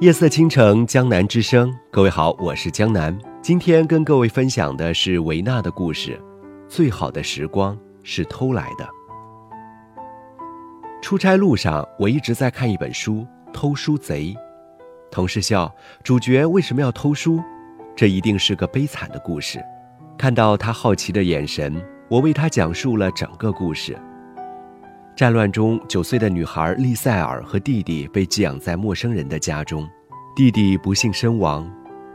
夜色倾城，江南之声。各位好，我是江南。今天跟各位分享的是维纳的故事。最好的时光是偷来的。出差路上，我一直在看一本书《偷书贼》。同事笑：“主角为什么要偷书？这一定是个悲惨的故事。”看到他好奇的眼神，我为他讲述了整个故事。战乱中，九岁的女孩丽塞尔和弟弟被寄养在陌生人的家中，弟弟不幸身亡。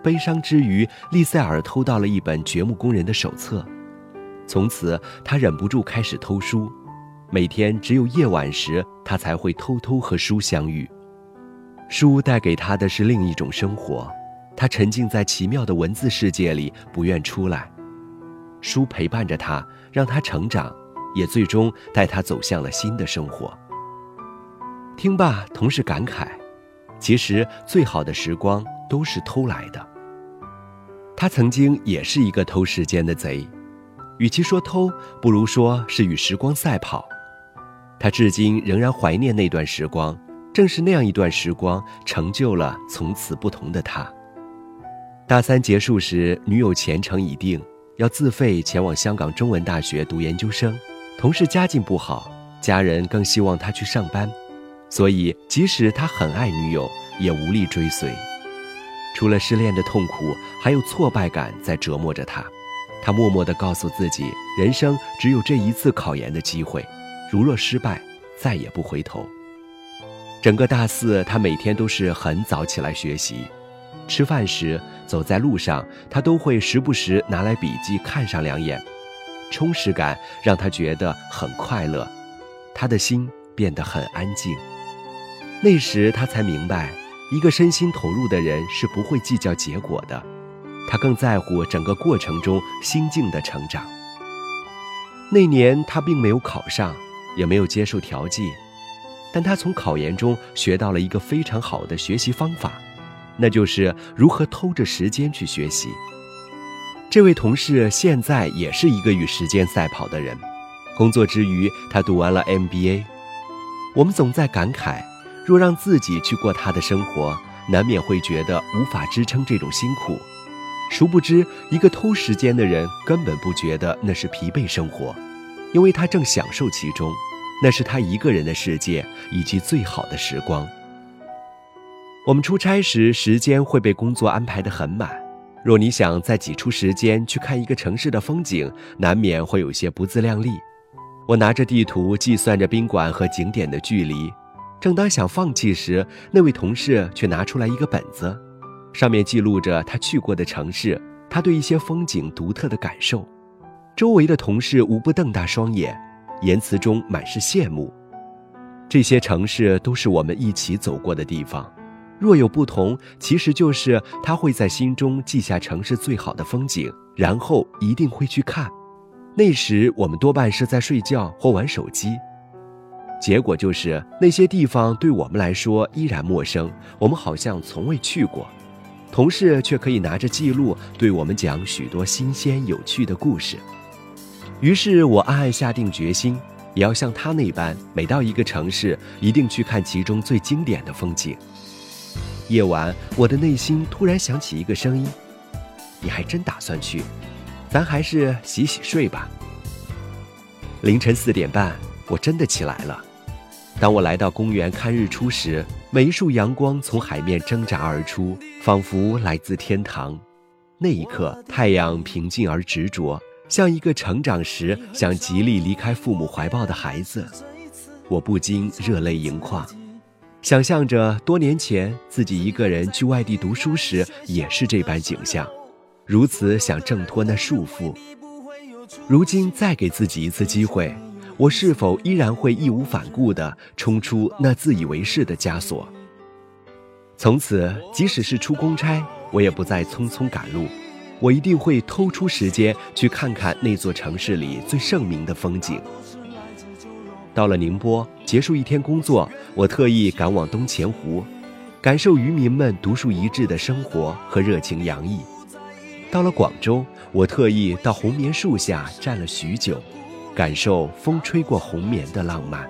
悲伤之余，丽塞尔偷到了一本掘墓工人的手册，从此他忍不住开始偷书。每天只有夜晚时，他才会偷偷和书相遇。书带给他的是另一种生活，他沉浸在奇妙的文字世界里，不愿出来。书陪伴着他，让他成长。也最终带他走向了新的生活。听罢，同事感慨：“其实最好的时光都是偷来的。”他曾经也是一个偷时间的贼，与其说偷，不如说是与时光赛跑。他至今仍然怀念那段时光，正是那样一段时光，成就了从此不同的他。大三结束时，女友前程已定，要自费前往香港中文大学读研究生。同事家境不好，家人更希望他去上班，所以即使他很爱女友，也无力追随。除了失恋的痛苦，还有挫败感在折磨着他。他默默地告诉自己，人生只有这一次考研的机会，如若失败，再也不回头。整个大四，他每天都是很早起来学习，吃饭时，走在路上，他都会时不时拿来笔记看上两眼。充实感让他觉得很快乐，他的心变得很安静。那时他才明白，一个身心投入的人是不会计较结果的，他更在乎整个过程中心境的成长。那年他并没有考上，也没有接受调剂，但他从考研中学到了一个非常好的学习方法，那就是如何偷着时间去学习。这位同事现在也是一个与时间赛跑的人，工作之余，他读完了 MBA。我们总在感慨，若让自己去过他的生活，难免会觉得无法支撑这种辛苦。殊不知，一个偷时间的人根本不觉得那是疲惫生活，因为他正享受其中，那是他一个人的世界以及最好的时光。我们出差时，时间会被工作安排得很满。若你想再挤出时间去看一个城市的风景，难免会有些不自量力。我拿着地图计算着宾馆和景点的距离，正当想放弃时，那位同事却拿出来一个本子，上面记录着他去过的城市，他对一些风景独特的感受。周围的同事无不瞪大双眼，言辞中满是羡慕。这些城市都是我们一起走过的地方。若有不同，其实就是他会在心中记下城市最好的风景，然后一定会去看。那时我们多半是在睡觉或玩手机，结果就是那些地方对我们来说依然陌生，我们好像从未去过。同事却可以拿着记录对我们讲许多新鲜有趣的故事。于是我暗暗下定决心，也要像他那般，每到一个城市，一定去看其中最经典的风景。夜晚，我的内心突然响起一个声音：“你还真打算去？咱还是洗洗睡吧。”凌晨四点半，我真的起来了。当我来到公园看日出时，每一束阳光从海面挣扎而出，仿佛来自天堂。那一刻，太阳平静而执着，像一个成长时想极力离开父母怀抱的孩子。我不禁热泪盈眶。想象着多年前自己一个人去外地读书时，也是这般景象，如此想挣脱那束缚。如今再给自己一次机会，我是否依然会义无反顾地冲出那自以为是的枷锁？从此，即使是出公差，我也不再匆匆赶路，我一定会偷出时间去看看那座城市里最盛名的风景。到了宁波，结束一天工作，我特意赶往东钱湖，感受渔民们独树一帜的生活和热情洋溢。到了广州，我特意到红棉树下站了许久，感受风吹过红棉的浪漫。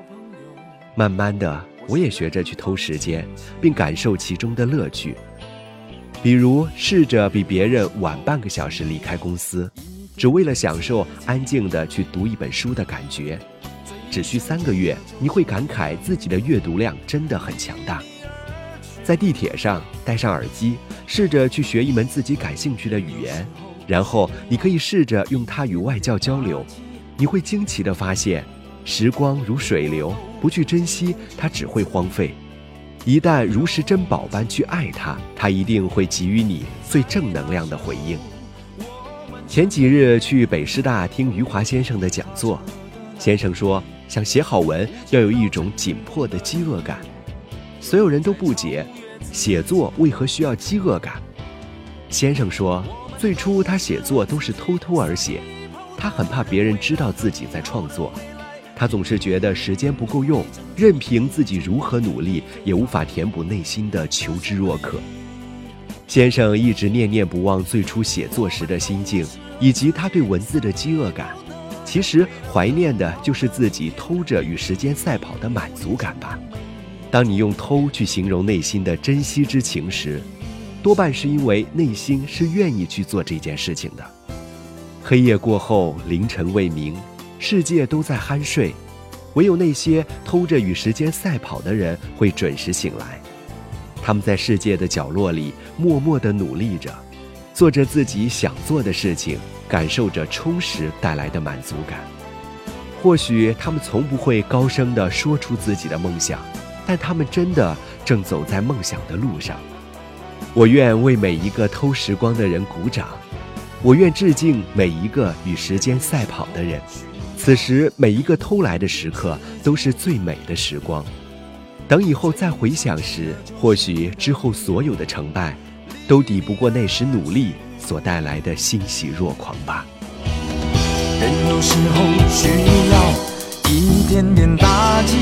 慢慢的，我也学着去偷时间，并感受其中的乐趣。比如，试着比别人晚半个小时离开公司，只为了享受安静的去读一本书的感觉。只需三个月，你会感慨自己的阅读量真的很强大。在地铁上戴上耳机，试着去学一门自己感兴趣的语言，然后你可以试着用它与外教交流。你会惊奇地发现，时光如水流，不去珍惜它只会荒废；一旦如实珍宝般去爱它，它一定会给予你最正能量的回应。前几日去北师大听余华先生的讲座，先生说。想写好文，要有一种紧迫的饥饿感。所有人都不解，写作为何需要饥饿感？先生说，最初他写作都是偷偷而写，他很怕别人知道自己在创作，他总是觉得时间不够用，任凭自己如何努力，也无法填补内心的求知若渴。先生一直念念不忘最初写作时的心境，以及他对文字的饥饿感。其实怀念的就是自己偷着与时间赛跑的满足感吧。当你用“偷”去形容内心的珍惜之情时，多半是因为内心是愿意去做这件事情的。黑夜过后，凌晨未明，世界都在酣睡，唯有那些偷着与时间赛跑的人会准时醒来。他们在世界的角落里默默地努力着，做着自己想做的事情。感受着充实带来的满足感，或许他们从不会高声地说出自己的梦想，但他们真的正走在梦想的路上。我愿为每一个偷时光的人鼓掌，我愿致敬每一个与时间赛跑的人。此时每一个偷来的时刻都是最美的时光。等以后再回想时，或许之后所有的成败，都抵不过那时努力。所带来的欣喜若狂吧。人有时候需要一点点打击，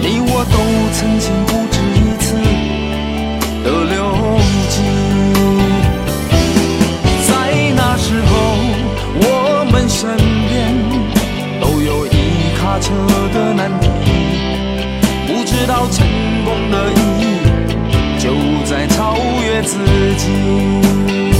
你我都曾经不止一次的留记。在那时候，我们身边都有一卡车的难题，不知道成功的意义。超越自己。